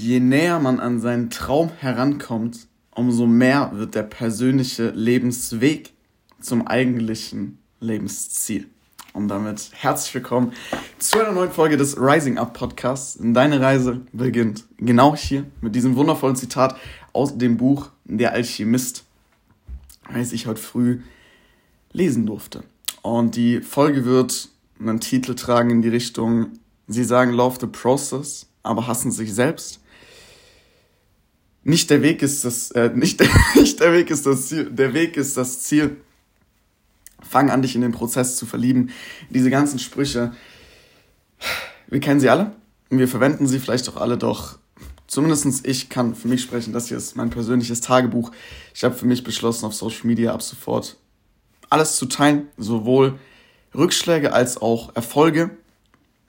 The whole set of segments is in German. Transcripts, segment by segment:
je näher man an seinen Traum herankommt, umso mehr wird der persönliche Lebensweg zum eigentlichen Lebensziel. Und damit herzlich willkommen zu einer neuen Folge des Rising Up Podcasts. Deine Reise beginnt genau hier mit diesem wundervollen Zitat aus dem Buch Der Alchemist, das ich heute früh lesen durfte. Und die Folge wird einen Titel tragen in die Richtung, sie sagen Love the Process, aber hassen sich selbst. Nicht der Weg ist das, äh, nicht, nicht der Weg ist das Ziel, der Weg ist das Ziel. Fang an, dich in den Prozess zu verlieben. Diese ganzen Sprüche, wir kennen sie alle und wir verwenden sie vielleicht auch alle, doch zumindestens ich kann für mich sprechen, das hier ist mein persönliches Tagebuch. Ich habe für mich beschlossen, auf Social Media ab sofort alles zu teilen, sowohl Rückschläge als auch Erfolge,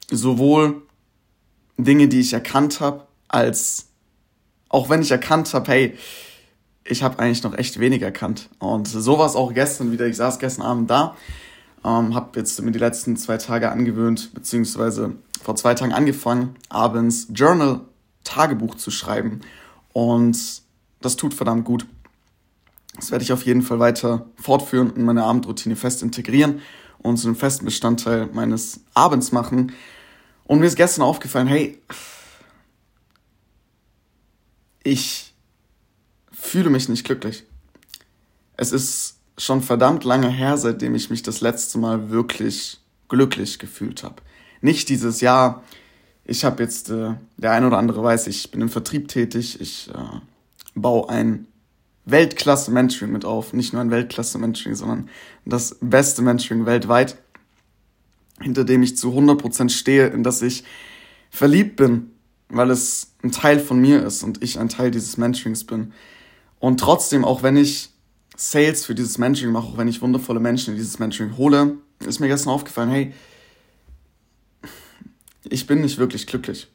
sowohl Dinge, die ich erkannt habe, als auch wenn ich erkannt habe, hey, ich habe eigentlich noch echt wenig erkannt. Und so war es auch gestern wieder. Ich saß gestern Abend da, ähm, habe jetzt mir die letzten zwei Tage angewöhnt, beziehungsweise vor zwei Tagen angefangen, abends Journal, Tagebuch zu schreiben. Und das tut verdammt gut. Das werde ich auf jeden Fall weiter fortführen und meine Abendroutine fest integrieren und zu einem festen Bestandteil meines Abends machen. Und mir ist gestern aufgefallen, hey, ich fühle mich nicht glücklich. Es ist schon verdammt lange her, seitdem ich mich das letzte Mal wirklich glücklich gefühlt habe. Nicht dieses Jahr, ich habe jetzt, äh, der ein oder andere weiß, ich bin im Vertrieb tätig, ich äh, baue ein Weltklasse-Mentoring mit auf. Nicht nur ein Weltklasse-Mentoring, sondern das beste Mentoring weltweit, hinter dem ich zu 100% stehe, in das ich verliebt bin, weil es ein Teil von mir ist und ich ein Teil dieses Mentorings bin. Und trotzdem, auch wenn ich Sales für dieses Mentoring mache, auch wenn ich wundervolle Menschen in dieses Mentoring hole, ist mir gestern aufgefallen, hey, ich bin nicht wirklich glücklich,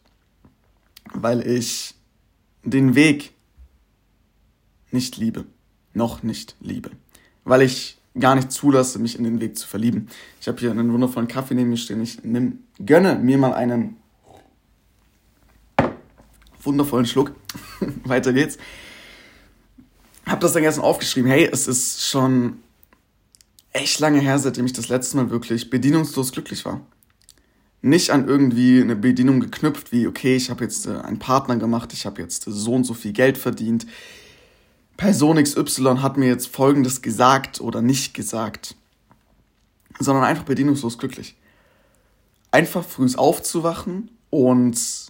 weil ich den Weg nicht liebe. Noch nicht liebe. Weil ich gar nicht zulasse, mich in den Weg zu verlieben. Ich habe hier einen wundervollen Kaffee neben mir stehen. Ich nimm, gönne mir mal einen wundervollen Schluck. Weiter geht's. Hab das dann gestern aufgeschrieben. Hey, es ist schon echt lange her, seitdem ich das letzte Mal wirklich bedienungslos glücklich war. Nicht an irgendwie eine Bedienung geknüpft, wie, okay, ich habe jetzt äh, einen Partner gemacht, ich habe jetzt so und so viel Geld verdient, Person XY hat mir jetzt Folgendes gesagt oder nicht gesagt, sondern einfach bedienungslos glücklich. Einfach früh aufzuwachen und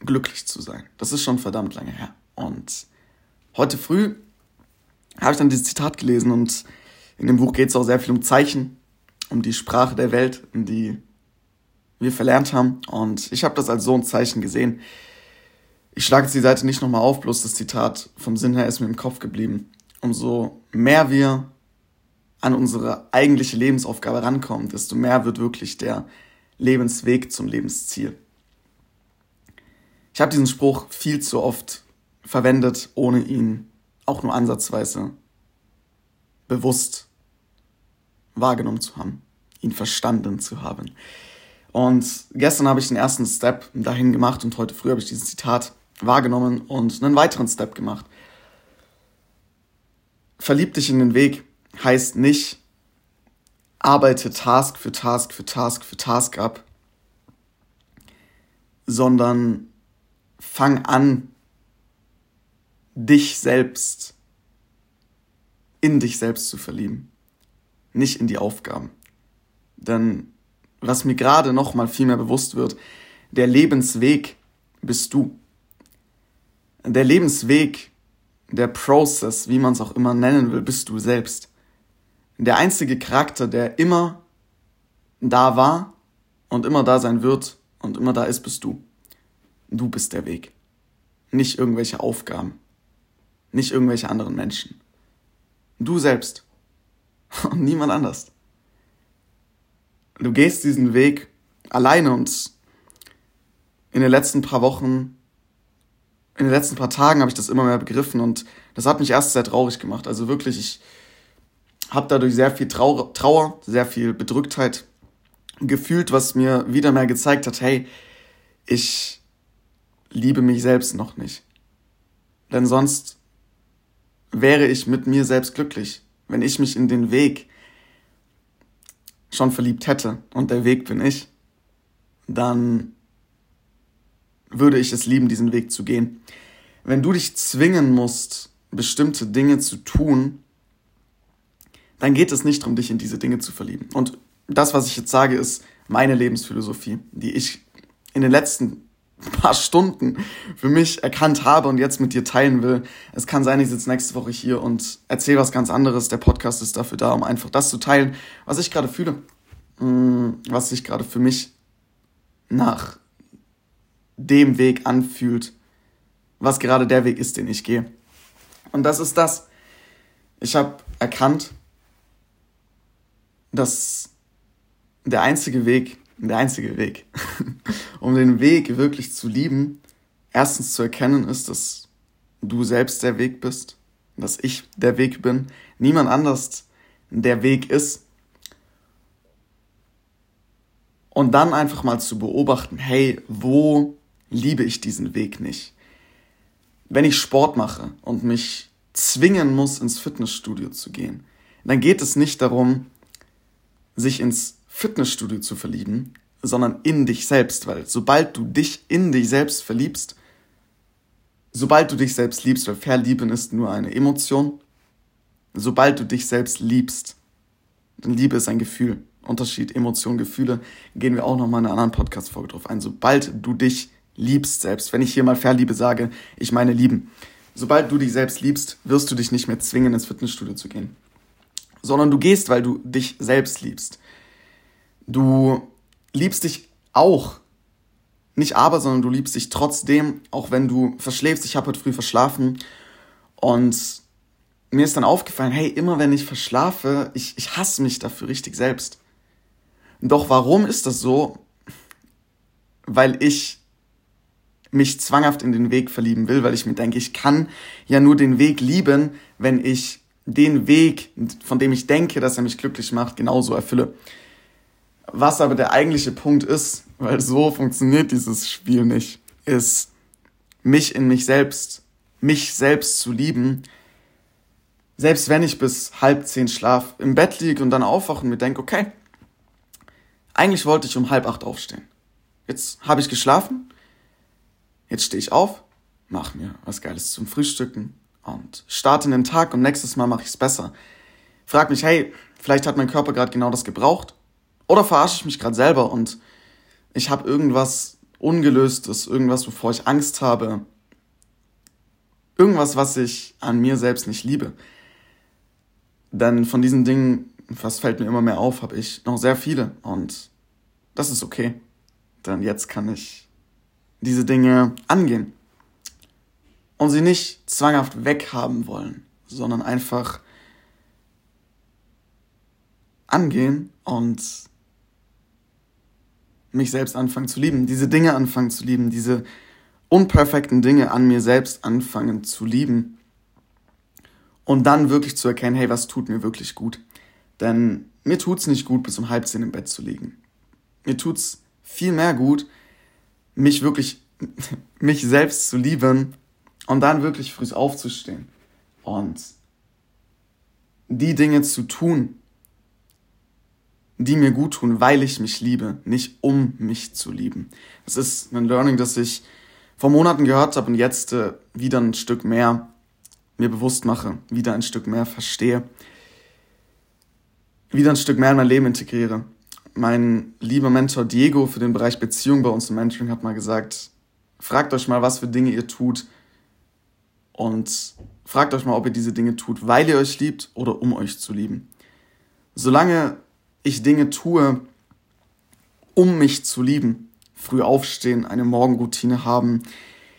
glücklich zu sein. Das ist schon verdammt lange her. Und heute früh habe ich dann dieses Zitat gelesen und in dem Buch geht es auch sehr viel um Zeichen, um die Sprache der Welt, in die wir verlernt haben. Und ich habe das als so ein Zeichen gesehen, ich schlage jetzt die Seite nicht nochmal auf, bloß das Zitat vom Sinn her ist mir im Kopf geblieben. Umso mehr wir an unsere eigentliche Lebensaufgabe rankommen, desto mehr wird wirklich der Lebensweg zum Lebensziel. Ich habe diesen Spruch viel zu oft verwendet, ohne ihn auch nur ansatzweise bewusst wahrgenommen zu haben, ihn verstanden zu haben. Und gestern habe ich den ersten Step dahin gemacht und heute früh habe ich dieses Zitat wahrgenommen und einen weiteren Step gemacht. Verlieb dich in den Weg heißt nicht, arbeite Task für Task für Task für Task ab, sondern fang an, dich selbst in dich selbst zu verlieben, nicht in die Aufgaben. Denn was mir gerade noch mal viel mehr bewusst wird, der Lebensweg bist du der Lebensweg, der Process, wie man es auch immer nennen will, bist du selbst. Der einzige Charakter, der immer da war und immer da sein wird und immer da ist, bist du. Du bist der Weg. Nicht irgendwelche Aufgaben. Nicht irgendwelche anderen Menschen. Du selbst. Und niemand anders. Du gehst diesen Weg alleine und in den letzten paar Wochen in den letzten paar Tagen habe ich das immer mehr begriffen und das hat mich erst sehr traurig gemacht. Also wirklich, ich habe dadurch sehr viel Trauer, Trauer, sehr viel Bedrücktheit gefühlt, was mir wieder mehr gezeigt hat, hey, ich liebe mich selbst noch nicht. Denn sonst wäre ich mit mir selbst glücklich, wenn ich mich in den Weg schon verliebt hätte und der Weg bin ich, dann würde ich es lieben, diesen Weg zu gehen. Wenn du dich zwingen musst, bestimmte Dinge zu tun, dann geht es nicht darum, dich in diese Dinge zu verlieben. Und das, was ich jetzt sage, ist meine Lebensphilosophie, die ich in den letzten paar Stunden für mich erkannt habe und jetzt mit dir teilen will. Es kann sein, ich sitze nächste Woche hier und erzähle was ganz anderes. Der Podcast ist dafür da, um einfach das zu teilen, was ich gerade fühle, mm, was sich gerade für mich nach dem Weg anfühlt, was gerade der Weg ist, den ich gehe. Und das ist das. Ich habe erkannt, dass der einzige Weg, der einzige Weg, um den Weg wirklich zu lieben, erstens zu erkennen ist, dass du selbst der Weg bist, dass ich der Weg bin, niemand anders der Weg ist. Und dann einfach mal zu beobachten, hey, wo liebe ich diesen Weg nicht? Wenn ich Sport mache und mich zwingen muss, ins Fitnessstudio zu gehen, dann geht es nicht darum, sich ins Fitnessstudio zu verlieben, sondern in dich selbst, weil sobald du dich in dich selbst verliebst, sobald du dich selbst liebst, weil Verlieben ist nur eine Emotion, sobald du dich selbst liebst, denn Liebe ist ein Gefühl, Unterschied, Emotion, Gefühle, gehen wir auch nochmal in einer anderen Podcast-Folge drauf ein. Sobald du dich liebst selbst, wenn ich hier mal Verliebe sage, ich meine lieben, sobald du dich selbst liebst, wirst du dich nicht mehr zwingen, ins Fitnessstudio zu gehen, sondern du gehst, weil du dich selbst liebst. Du liebst dich auch. Nicht aber, sondern du liebst dich trotzdem, auch wenn du verschläfst. Ich habe heute früh verschlafen und mir ist dann aufgefallen, hey, immer wenn ich verschlafe, ich, ich hasse mich dafür richtig selbst. Doch warum ist das so? Weil ich mich zwanghaft in den Weg verlieben will, weil ich mir denke, ich kann ja nur den Weg lieben, wenn ich den Weg, von dem ich denke, dass er mich glücklich macht, genauso erfülle. Was aber der eigentliche Punkt ist, weil so funktioniert dieses Spiel nicht, ist, mich in mich selbst, mich selbst zu lieben, selbst wenn ich bis halb zehn schlaf, im Bett liege und dann aufwache und mir denke, okay, eigentlich wollte ich um halb acht aufstehen. Jetzt habe ich geschlafen, jetzt stehe ich auf, mache mir was Geiles zum Frühstücken und starte in den Tag und nächstes Mal mache ich es besser. Frag mich, hey, vielleicht hat mein Körper gerade genau das gebraucht oder verarsche ich mich gerade selber und ich habe irgendwas Ungelöstes, irgendwas, wovor ich Angst habe. Irgendwas, was ich an mir selbst nicht liebe. Denn von diesen Dingen, was fällt mir immer mehr auf, habe ich noch sehr viele. Und das ist okay. Denn jetzt kann ich diese Dinge angehen. Und sie nicht zwanghaft weghaben wollen, sondern einfach angehen und mich selbst anfangen zu lieben, diese Dinge anfangen zu lieben, diese unperfekten Dinge an mir selbst anfangen zu lieben und dann wirklich zu erkennen, hey, was tut mir wirklich gut? Denn mir tut's nicht gut, bis um halb zehn im Bett zu liegen. Mir tut's viel mehr gut, mich wirklich, mich selbst zu lieben und dann wirklich früh aufzustehen und die Dinge zu tun, die mir gut tun, weil ich mich liebe, nicht um mich zu lieben. Das ist ein Learning, das ich vor Monaten gehört habe und jetzt äh, wieder ein Stück mehr mir bewusst mache, wieder ein Stück mehr verstehe, wieder ein Stück mehr in mein Leben integriere. Mein lieber Mentor Diego für den Bereich Beziehung bei uns im Mentoring hat mal gesagt, fragt euch mal, was für Dinge ihr tut und fragt euch mal, ob ihr diese Dinge tut, weil ihr euch liebt oder um euch zu lieben. Solange ich Dinge tue, um mich zu lieben. Früh aufstehen, eine Morgenroutine haben,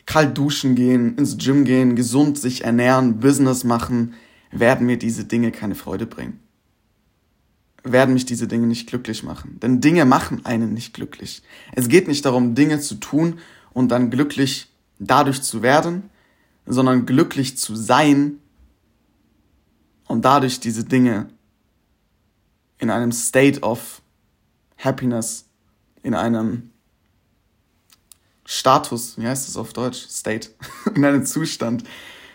kalt duschen gehen, ins Gym gehen, gesund sich ernähren, Business machen, werden mir diese Dinge keine Freude bringen. Werden mich diese Dinge nicht glücklich machen. Denn Dinge machen einen nicht glücklich. Es geht nicht darum, Dinge zu tun und dann glücklich dadurch zu werden, sondern glücklich zu sein und dadurch diese Dinge in einem State of Happiness, in einem Status, wie heißt es auf Deutsch? State, in einem Zustand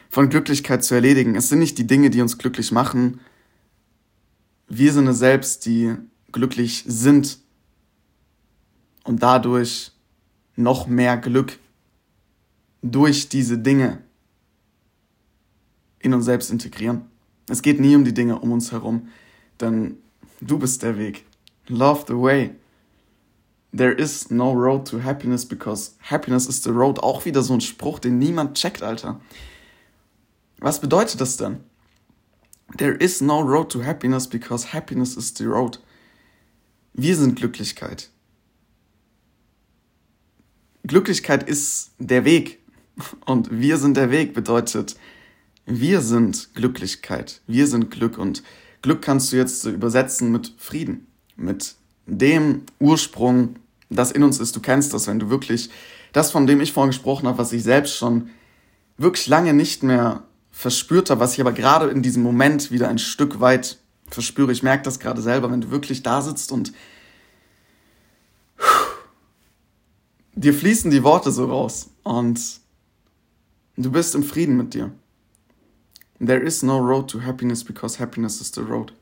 von Glücklichkeit zu erledigen. Es sind nicht die Dinge, die uns glücklich machen. Wir sind es selbst, die glücklich sind und dadurch noch mehr Glück durch diese Dinge in uns selbst integrieren. Es geht nie um die Dinge um uns herum, denn du bist der Weg. Love the way. There is no road to happiness because happiness is the road. Auch wieder so ein Spruch, den niemand checkt, Alter. Was bedeutet das denn? There is no road to happiness because happiness is the road. Wir sind Glücklichkeit. Glücklichkeit ist der Weg. Und wir sind der Weg bedeutet, wir sind Glücklichkeit. Wir sind Glück. Und Glück kannst du jetzt übersetzen mit Frieden. Mit dem Ursprung, das in uns ist. Du kennst das, wenn du wirklich das, von dem ich vorhin gesprochen habe, was ich selbst schon wirklich lange nicht mehr verspürt habe, was ich aber gerade in diesem Moment wieder ein Stück weit verspüre. Ich merke das gerade selber, wenn du wirklich da sitzt und dir fließen die Worte so raus und du bist im Frieden mit dir. There is no road to happiness because happiness is the road.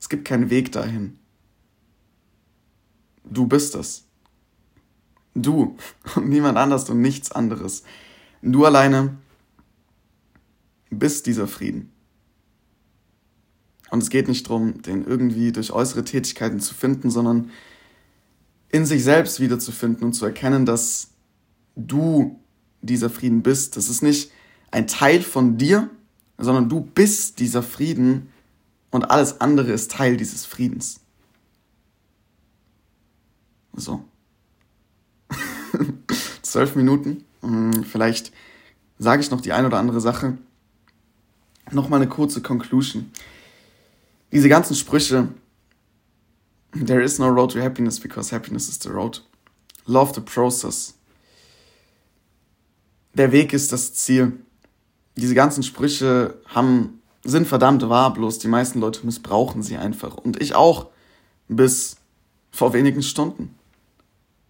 Es gibt keinen Weg dahin. Du bist es. Du und niemand anders und nichts anderes. Du alleine bist dieser Frieden. Und es geht nicht darum, den irgendwie durch äußere Tätigkeiten zu finden, sondern in sich selbst wiederzufinden und zu erkennen, dass du dieser Frieden bist. Das ist nicht ein Teil von dir, sondern du bist dieser Frieden und alles andere ist Teil dieses Friedens. So. Zwölf Minuten. Hm, vielleicht sage ich noch die ein oder andere Sache. Nochmal eine kurze Conclusion. Diese ganzen Sprüche, There is no road to happiness because happiness is the road. Love the process. Der Weg ist das Ziel. Diese ganzen Sprüche haben, sind verdammt wahr, bloß die meisten Leute missbrauchen sie einfach. Und ich auch. Bis vor wenigen Stunden.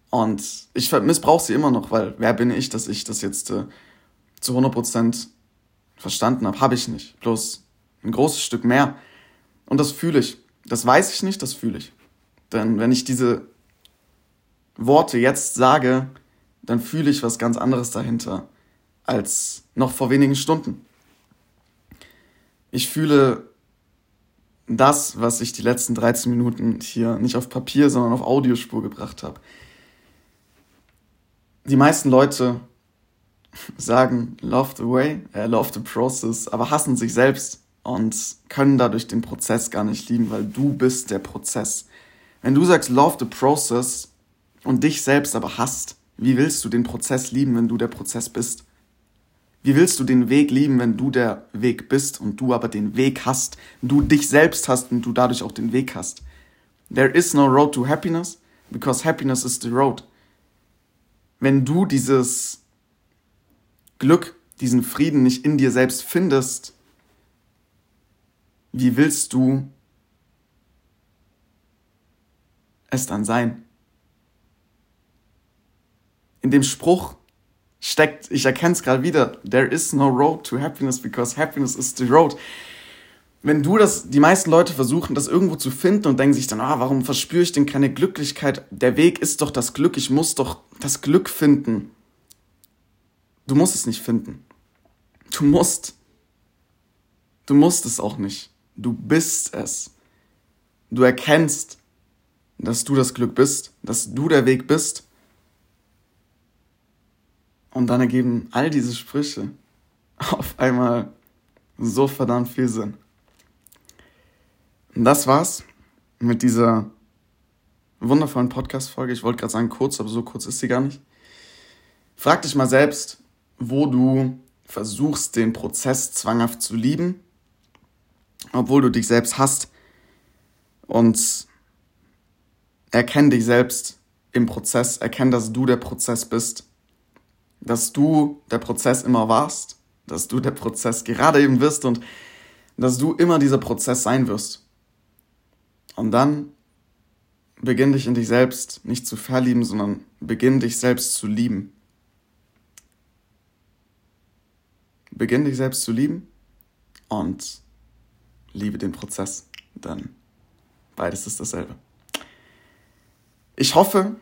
Und ich missbrauche sie immer noch, weil wer bin ich, dass ich das jetzt äh, zu 100% verstanden habe? Habe ich nicht. Bloß ein großes Stück mehr. Und das fühle ich. Das weiß ich nicht, das fühle ich. Denn wenn ich diese Worte jetzt sage, dann fühle ich was ganz anderes dahinter als noch vor wenigen Stunden. Ich fühle das, was ich die letzten 13 Minuten hier nicht auf Papier, sondern auf Audiospur gebracht habe. Die meisten Leute sagen, love the way, äh, love the process, aber hassen sich selbst und können dadurch den Prozess gar nicht lieben, weil du bist der Prozess. Wenn du sagst, love the process und dich selbst aber hasst, wie willst du den Prozess lieben, wenn du der Prozess bist? Wie willst du den Weg lieben, wenn du der Weg bist und du aber den Weg hast, du dich selbst hast und du dadurch auch den Weg hast? There is no road to happiness, because happiness is the road. Wenn du dieses Glück, diesen Frieden nicht in dir selbst findest, wie willst du es dann sein? In dem Spruch steckt, ich erkenne es gerade wieder, there is no road to happiness because happiness is the road. Wenn du das, die meisten Leute versuchen, das irgendwo zu finden und denken sich dann, ah, warum verspüre ich denn keine Glücklichkeit? Der Weg ist doch das Glück, ich muss doch das Glück finden. Du musst es nicht finden. Du musst. Du musst es auch nicht. Du bist es. Du erkennst, dass du das Glück bist, dass du der Weg bist. Und dann ergeben all diese Sprüche auf einmal so verdammt viel Sinn. Und das war's mit dieser wundervollen Podcast-Folge. Ich wollte gerade sagen kurz, aber so kurz ist sie gar nicht. Frag dich mal selbst, wo du versuchst, den Prozess zwanghaft zu lieben, obwohl du dich selbst hast. Und erkenn dich selbst im Prozess, erkenn, dass du der Prozess bist, dass du der Prozess immer warst, dass du der Prozess gerade eben wirst und dass du immer dieser Prozess sein wirst. Und dann beginn dich in dich selbst nicht zu verlieben, sondern beginn dich selbst zu lieben. Beginn dich selbst zu lieben und liebe den Prozess, denn beides ist dasselbe. Ich hoffe,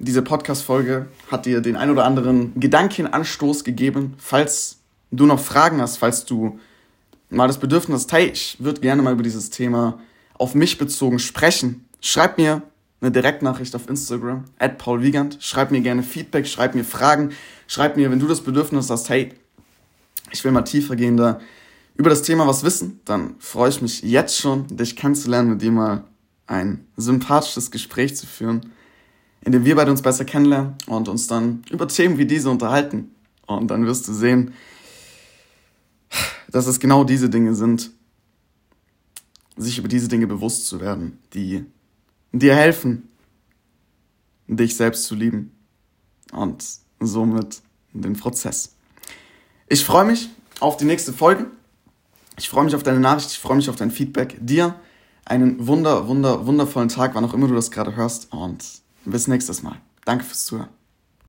diese Podcast-Folge hat dir den ein oder anderen Gedankenanstoß gegeben. Falls du noch Fragen hast, falls du mal das Bedürfnis hast, hey, ich würde gerne mal über dieses Thema auf mich bezogen sprechen, schreib mir eine Direktnachricht auf Instagram, at Paul Wiegand. Schreib mir gerne Feedback, schreib mir Fragen, schreib mir, wenn du das Bedürfnis hast, hey, ich will mal tiefergehender über das Thema was wissen, dann freue ich mich jetzt schon, dich kennenzulernen, mit dir mal ein sympathisches Gespräch zu führen, in dem wir beide uns besser kennenlernen und uns dann über Themen wie diese unterhalten. Und dann wirst du sehen, dass es genau diese Dinge sind, sich über diese Dinge bewusst zu werden, die dir helfen, dich selbst zu lieben und somit den Prozess. Ich freue mich auf die nächste Folge. Ich freue mich auf deine Nachricht, ich freue mich auf dein Feedback. Dir einen wunder, wunder, wundervollen Tag, wann auch immer du das gerade hörst und bis nächstes Mal. Danke fürs Zuhören.